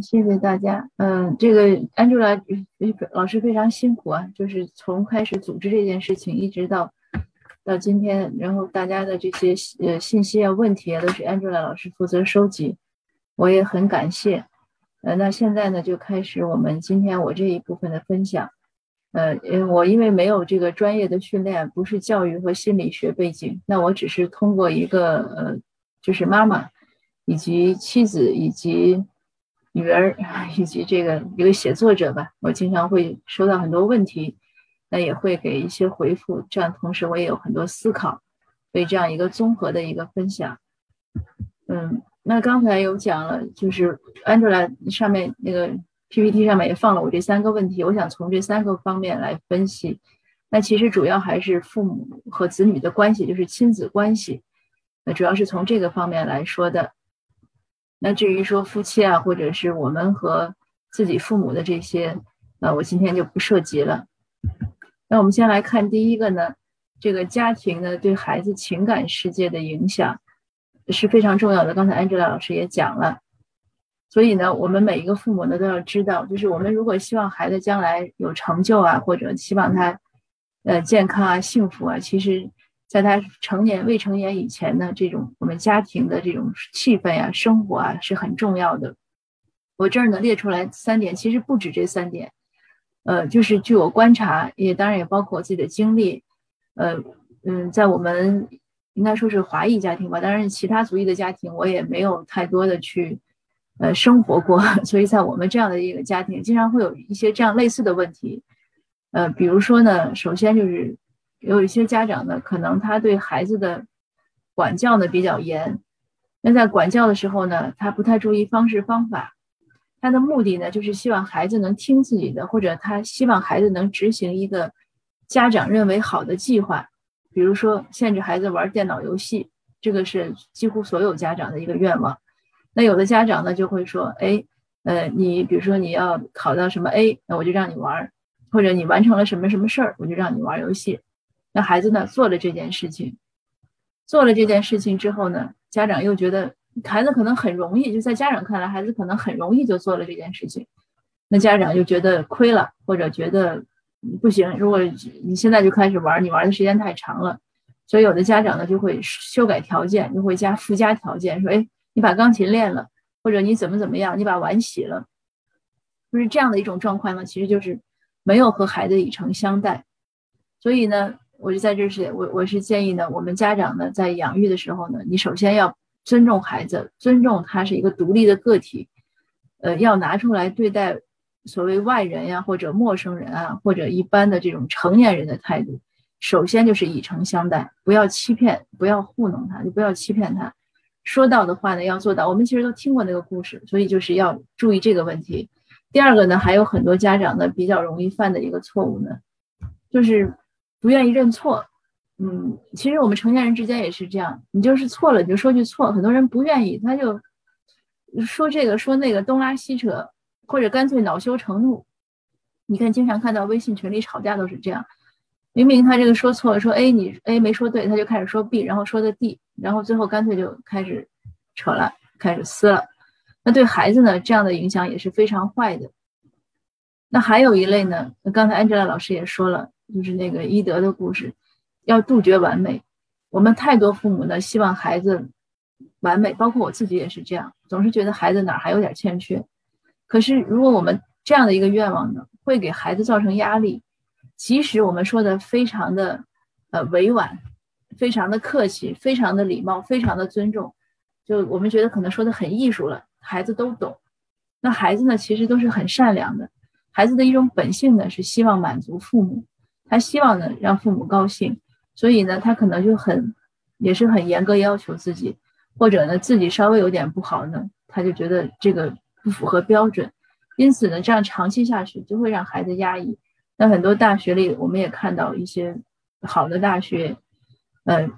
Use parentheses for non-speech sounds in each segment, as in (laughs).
谢谢大家。嗯，这个 Angela 老师非常辛苦啊，就是从开始组织这件事情，一直到到今天，然后大家的这些呃信息啊、问题啊，都是 Angela 老师负责收集，我也很感谢。呃，那现在呢，就开始我们今天我这一部分的分享。呃，因为我因为没有这个专业的训练，不是教育和心理学背景，那我只是通过一个呃，就是妈妈，以及妻子，以及女儿，以及这个一个写作者吧，我经常会收到很多问题，那也会给一些回复，这样同时我也有很多思考，所以这样一个综合的一个分享。嗯，那刚才有讲了，就是 Angela 上面那个。PPT 上面也放了我这三个问题，我想从这三个方面来分析。那其实主要还是父母和子女的关系，就是亲子关系。那主要是从这个方面来说的。那至于说夫妻啊，或者是我们和自己父母的这些，那我今天就不涉及了。那我们先来看第一个呢，这个家庭呢对孩子情感世界的影响是非常重要的。刚才 Angela 老师也讲了。所以呢，我们每一个父母呢都要知道，就是我们如果希望孩子将来有成就啊，或者希望他，呃，健康啊、幸福啊，其实，在他成年、未成年以前呢，这种我们家庭的这种气氛呀、生活啊是很重要的。我这儿呢列出来三点，其实不止这三点，呃，就是据我观察，也当然也包括我自己的经历，呃，嗯，在我们应该说是华裔家庭吧，当然其他族裔的家庭我也没有太多的去。呃，生活过，(laughs) 所以在我们这样的一个家庭，经常会有一些这样类似的问题。呃，比如说呢，首先就是有一些家长呢，可能他对孩子的管教呢比较严。那在管教的时候呢，他不太注意方式方法。他的目的呢，就是希望孩子能听自己的，或者他希望孩子能执行一个家长认为好的计划。比如说，限制孩子玩电脑游戏，这个是几乎所有家长的一个愿望。那有的家长呢就会说，哎，呃，你比如说你要考到什么 A，那我就让你玩，或者你完成了什么什么事儿，我就让你玩游戏。那孩子呢做了这件事情，做了这件事情之后呢，家长又觉得孩子可能很容易，就在家长看来，孩子可能很容易就做了这件事情，那家长就觉得亏了，或者觉得不行。如果你现在就开始玩，你玩的时间太长了，所以有的家长呢就会修改条件，就会加附加条件，说，哎。你把钢琴练了，或者你怎么怎么样，你把碗洗了，就是这样的一种状况呢，其实就是没有和孩子以诚相待。所以呢，我就在这是我我是建议呢，我们家长呢在养育的时候呢，你首先要尊重孩子，尊重他是一个独立的个体，呃，要拿出来对待所谓外人呀或者陌生人啊或者一般的这种成年人的态度，首先就是以诚相待，不要欺骗，不要糊弄他，就不要欺骗他。说到的话呢，要做到。我们其实都听过那个故事，所以就是要注意这个问题。第二个呢，还有很多家长呢比较容易犯的一个错误呢，就是不愿意认错。嗯，其实我们成年人之间也是这样，你就是错了，你就说句错。很多人不愿意，他就说这个说那个，东拉西扯，或者干脆恼羞成怒。你看，经常看到微信群里吵架都是这样。明明他这个说错了，说 A 你 A 没说对，他就开始说 B，然后说的 D，然后最后干脆就开始扯了，开始撕了。那对孩子呢，这样的影响也是非常坏的。那还有一类呢，刚才 Angela 老师也说了，就是那个伊德的故事，要杜绝完美。我们太多父母呢，希望孩子完美，包括我自己也是这样，总是觉得孩子哪还有点欠缺。可是如果我们这样的一个愿望呢，会给孩子造成压力。即使我们说的非常的，呃委婉，非常的客气，非常的礼貌，非常的尊重，就我们觉得可能说的很艺术了，孩子都懂。那孩子呢，其实都是很善良的，孩子的一种本性呢是希望满足父母，他希望呢让父母高兴，所以呢他可能就很，也是很严格要求自己，或者呢自己稍微有点不好呢，他就觉得这个不符合标准，因此呢这样长期下去就会让孩子压抑。那很多大学里，我们也看到一些好的大学，呃，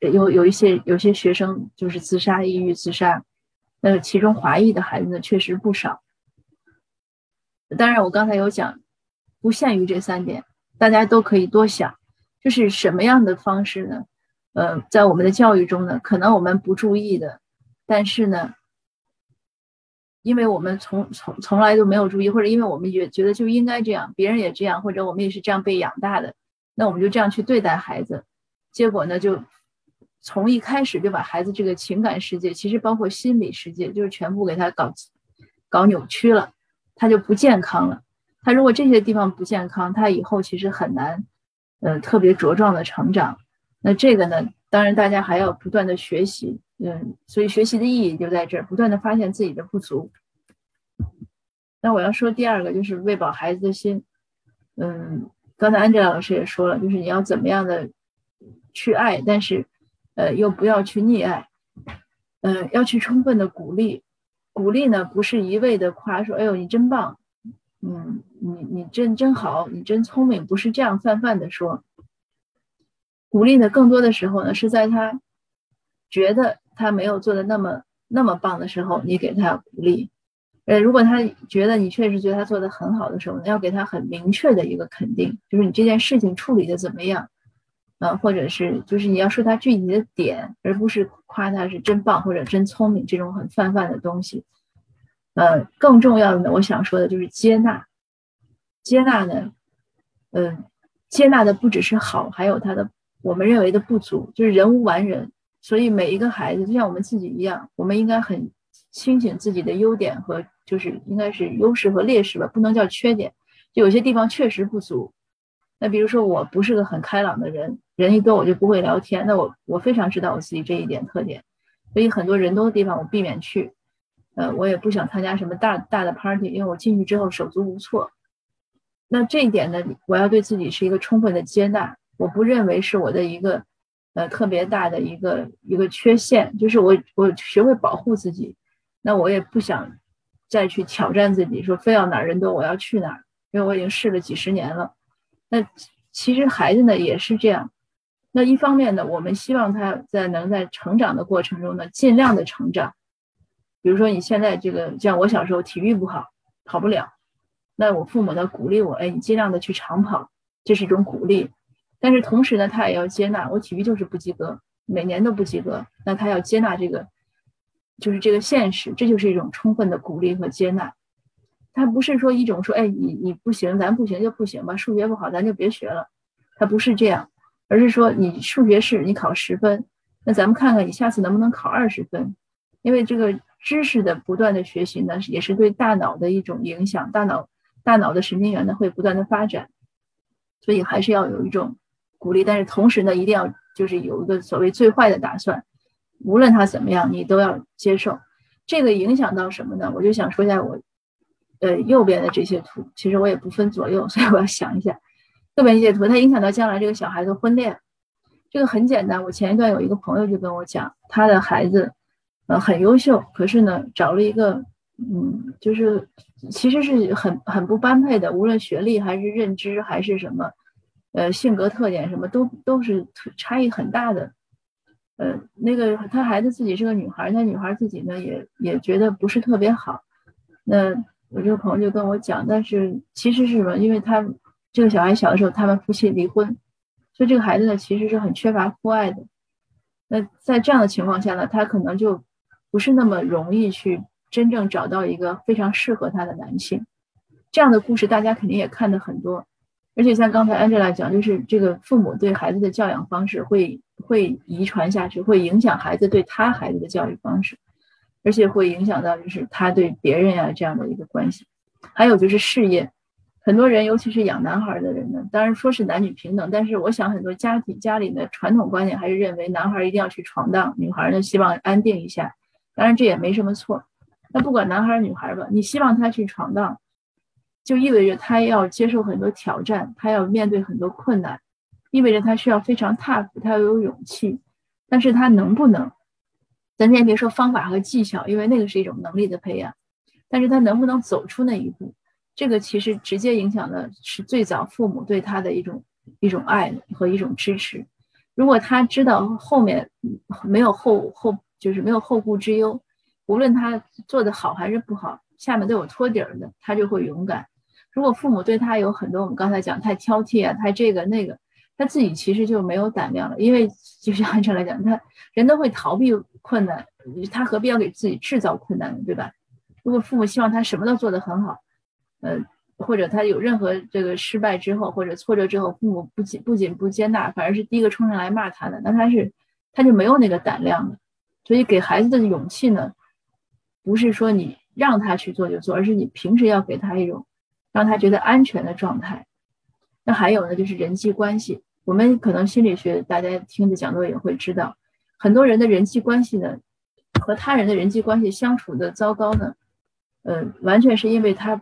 有有一些有些学生就是自杀、抑郁、自杀。那其中华裔的孩子呢，确实不少。当然，我刚才有讲，不限于这三点，大家都可以多想，就是什么样的方式呢？呃，在我们的教育中呢，可能我们不注意的，但是呢，因为我们从从从来都没有注意，或者因为我们觉觉得就应该这样，别人也这样，或者我们也是这样被养大的，那我们就这样去对待孩子，结果呢，就从一开始就把孩子这个情感世界，其实包括心理世界，就是全部给他搞搞扭曲了，他就不健康了。他如果这些地方不健康，他以后其实很难，呃，特别茁壮的成长。那这个呢，当然大家还要不断的学习。嗯，所以学习的意义就在这儿，不断的发现自己的不足。那我要说第二个，就是喂饱孩子的心。嗯，刚才安吉老师也说了，就是你要怎么样的去爱，但是呃又不要去溺爱。嗯，要去充分的鼓励。鼓励呢，不是一味的夸说，哎呦你真棒，嗯，你你真真好，你真聪明，不是这样泛泛的说。鼓励的，更多的时候呢，是在他觉得。他没有做的那么那么棒的时候，你给他鼓励。呃，如果他觉得你确实觉得他做的很好的时候，要给他很明确的一个肯定，就是你这件事情处理的怎么样，呃，或者是就是你要说他具体的点，而不是夸他是真棒或者真聪明这种很泛泛的东西。呃，更重要的呢，我想说的就是接纳。接纳呢，嗯，接纳的不只是好，还有他的我们认为的不足，就是人无完人。所以每一个孩子就像我们自己一样，我们应该很清醒自己的优点和就是应该是优势和劣势吧，不能叫缺点。就有些地方确实不足。那比如说我不是个很开朗的人，人一多我就不会聊天。那我我非常知道我自己这一点特点，所以很多人多的地方我避免去。呃，我也不想参加什么大大的 party，因为我进去之后手足无措。那这一点呢，我要对自己是一个充分的接纳，我不认为是我的一个。呃，特别大的一个一个缺陷就是我我学会保护自己，那我也不想再去挑战自己，说非要哪儿人多我要去哪儿，因为我已经试了几十年了。那其实孩子呢也是这样，那一方面呢，我们希望他在能在成长的过程中呢尽量的成长。比如说你现在这个像我小时候体育不好，跑不了，那我父母呢鼓励我，哎，你尽量的去长跑，这是一种鼓励。但是同时呢，他也要接纳我体育就是不及格，每年都不及格。那他要接纳这个，就是这个现实，这就是一种充分的鼓励和接纳。他不是说一种说，哎，你你不行，咱不行就不行吧，数学不好咱就别学了。他不是这样，而是说你数学是你考十分，那咱们看看你下次能不能考二十分。因为这个知识的不断的学习呢，也是对大脑的一种影响，大脑大脑的神经元呢会不断的发展，所以还是要有一种。鼓励，但是同时呢，一定要就是有一个所谓最坏的打算，无论他怎么样，你都要接受。这个影响到什么呢？我就想说一下我，呃，右边的这些图，其实我也不分左右，所以我要想一下，右边这些图，它影响到将来这个小孩的婚恋。这个很简单，我前一段有一个朋友就跟我讲，他的孩子，呃，很优秀，可是呢，找了一个，嗯，就是其实是很很不般配的，无论学历还是认知还是什么。呃，性格特点什么都都是差异很大的。呃，那个他孩子自己是个女孩，那女孩自己呢也也觉得不是特别好。那我这个朋友就跟我讲，但是其实是什么？因为他这个小孩小的时候，他们夫妻离婚，所以这个孩子呢其实是很缺乏父爱的。那在这样的情况下呢，他可能就不是那么容易去真正找到一个非常适合他的男性。这样的故事大家肯定也看的很多。而且像刚才 Angela 讲，就是这个父母对孩子的教养方式会会遗传下去，会影响孩子对他孩子的教育方式，而且会影响到就是他对别人呀这样的一个关系。还有就是事业，很多人尤其是养男孩的人呢，当然说是男女平等，但是我想很多家庭家里的传统观念还是认为男孩一定要去闯荡，女孩呢希望安定一下。当然这也没什么错。那不管男孩女孩吧，你希望他去闯荡。就意味着他要接受很多挑战，他要面对很多困难，意味着他需要非常 tough，他要有勇气。但是他能不能？咱先别说方法和技巧，因为那个是一种能力的培养。但是他能不能走出那一步？这个其实直接影响的是最早父母对他的一种一种爱和一种支持。如果他知道后面没有后后就是没有后顾之忧，无论他做的好还是不好，下面都有托底儿的，他就会勇敢。如果父母对他有很多，我们刚才讲太挑剔啊，太这个那个，他自己其实就没有胆量了。因为就像按照来讲，他人都会逃避困难，他何必要给自己制造困难呢？对吧？如果父母希望他什么都做得很好，呃，或者他有任何这个失败之后或者挫折之后，父母不仅不仅不接纳，反而是第一个冲上来骂他的，那他是他就没有那个胆量了。所以给孩子的勇气呢，不是说你让他去做就做，而是你平时要给他一种让他觉得安全的状态。那还有呢，就是人际关系。我们可能心理学大家听的讲座也会知道，很多人的人际关系呢，和他人的人际关系相处的糟糕呢，呃，完全是因为他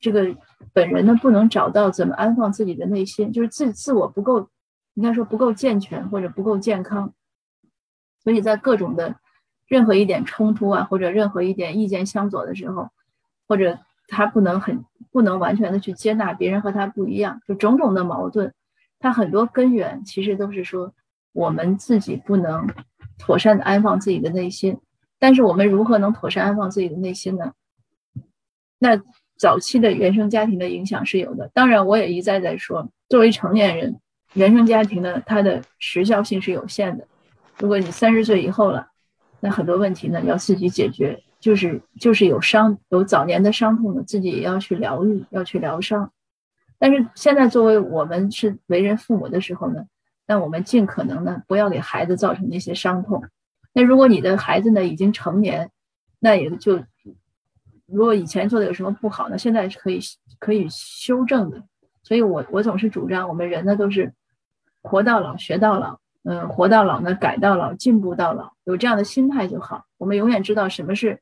这个本人呢不能找到怎么安放自己的内心，就是自自我不够，应该说不够健全或者不够健康，所以在各种的任何一点冲突啊，或者任何一点意见相左的时候，或者他不能很不能完全的去接纳别人和他不一样，就种种的矛盾。他很多根源其实都是说，我们自己不能妥善的安放自己的内心。但是我们如何能妥善安放自己的内心呢？那早期的原生家庭的影响是有的。当然，我也一再在说，作为成年人，原生家庭呢，它的时效性是有限的。如果你三十岁以后了，那很多问题呢要自己解决，就是就是有伤有早年的伤痛呢，自己也要去疗愈，要去疗伤。但是现在，作为我们是为人父母的时候呢，那我们尽可能呢，不要给孩子造成那些伤痛。那如果你的孩子呢已经成年，那也就如果以前做的有什么不好呢，现在是可以可以修正的。所以我我总是主张，我们人呢都是活到老学到老，嗯，活到老呢改到老进步到老，有这样的心态就好。我们永远知道什么是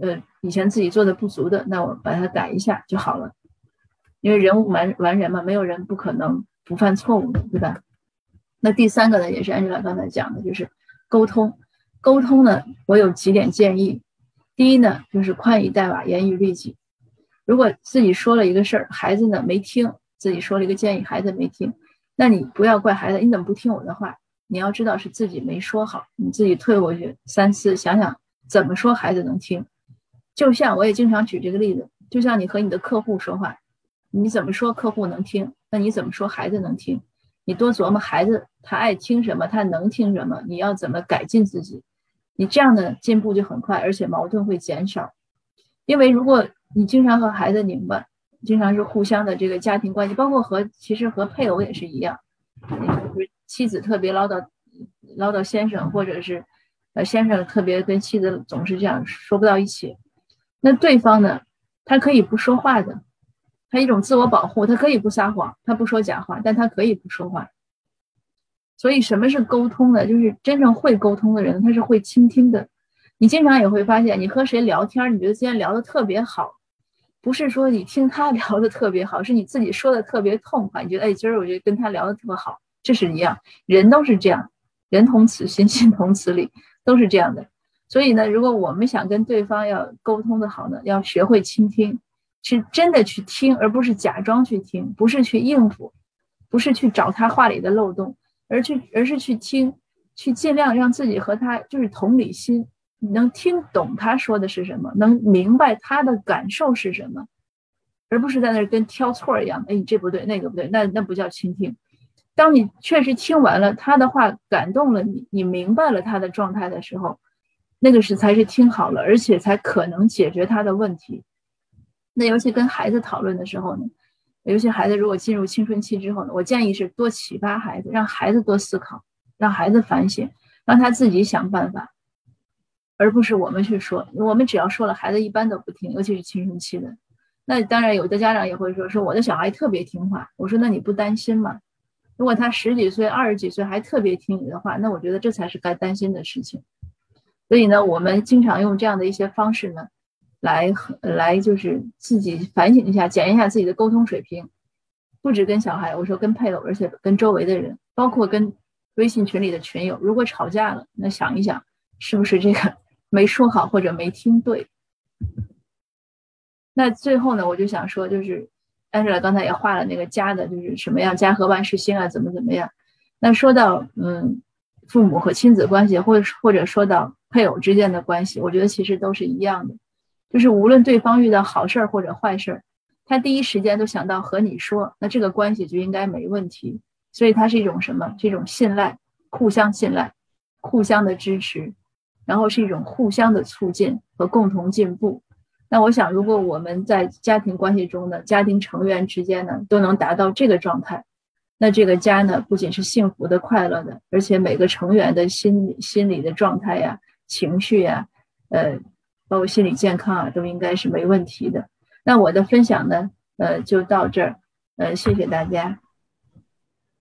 呃以前自己做的不足的，那我把它改一下就好了。因为人无完完人嘛，没有人不可能不犯错误的，对吧？那第三个呢，也是 Angela 刚才讲的，就是沟通。沟通呢，我有几点建议。第一呢，就是宽以待瓦，严于律己。如果自己说了一个事儿，孩子呢没听，自己说了一个建议，孩子没听，那你不要怪孩子，你怎么不听我的话？你要知道是自己没说好，你自己退回去三思，想想怎么说孩子能听。就像我也经常举这个例子，就像你和你的客户说话。你怎么说客户能听？那你怎么说孩子能听？你多琢磨孩子他爱听什么，他能听什么，你要怎么改进自己？你这样的进步就很快，而且矛盾会减少。因为如果你经常和孩子拧巴，经常是互相的这个家庭关系，包括和其实和配偶也是一样，就是妻子特别唠叨唠叨先生，或者是呃先生特别跟妻子总是这样说不到一起，那对方呢，他可以不说话的。他一种自我保护，他可以不撒谎，他不说假话，但他可以不说话。所以，什么是沟通呢？就是真正会沟通的人，他是会倾听的。你经常也会发现，你和谁聊天，你觉得今天聊得特别好，不是说你听他 (laughs) 聊得特别好，是你自己说的特别痛快。你觉得，哎，今儿我觉得跟他聊得特别好，这是一样。人都是这样，人同此心，心同此理，都是这样的。所以呢，如果我们想跟对方要沟通的好呢，要学会倾听。是真的去听，而不是假装去听；不是去应付，不是去找他话里的漏洞，而去而是去听，去尽量让自己和他就是同理心，能听懂他说的是什么，能明白他的感受是什么，而不是在那儿跟挑错一样。哎，你这不对，那个不对，那那不叫倾听。当你确实听完了他的话，感动了你，你明白了他的状态的时候，那个是才是听好了，而且才可能解决他的问题。那尤其跟孩子讨论的时候呢，尤其孩子如果进入青春期之后呢，我建议是多启发孩子，让孩子多思考，让孩子反省，让他自己想办法，而不是我们去说。我们只要说了，孩子一般都不听，尤其是青春期的。那当然，有的家长也会说，说我的小孩特别听话。我说，那你不担心吗？如果他十几岁、二十几岁还特别听你的话，那我觉得这才是该担心的事情。所以呢，我们经常用这样的一些方式呢。来来，就是自己反省一下，检验一下自己的沟通水平，不止跟小孩，我说跟配偶，而且跟周围的人，包括跟微信群里的群友，如果吵架了，那想一想，是不是这个 (laughs) 没说好或者没听对？那最后呢，我就想说，就是 Angela 刚才也画了那个家的，就是什么样家和万事兴啊，怎么怎么样？那说到嗯，父母和亲子关系，或者或者说到配偶之间的关系，我觉得其实都是一样的。就是无论对方遇到好事儿或者坏事儿，他第一时间都想到和你说，那这个关系就应该没问题。所以它是一种什么？这种信赖，互相信赖，互相的支持，然后是一种互相的促进和共同进步。那我想，如果我们在家庭关系中的家庭成员之间呢，都能达到这个状态，那这个家呢，不仅是幸福的、快乐的，而且每个成员的心心理的状态呀、情绪呀，呃，包括心理健康啊，都应该是没问题的。那我的分享呢，呃，就到这儿，呃，谢谢大家。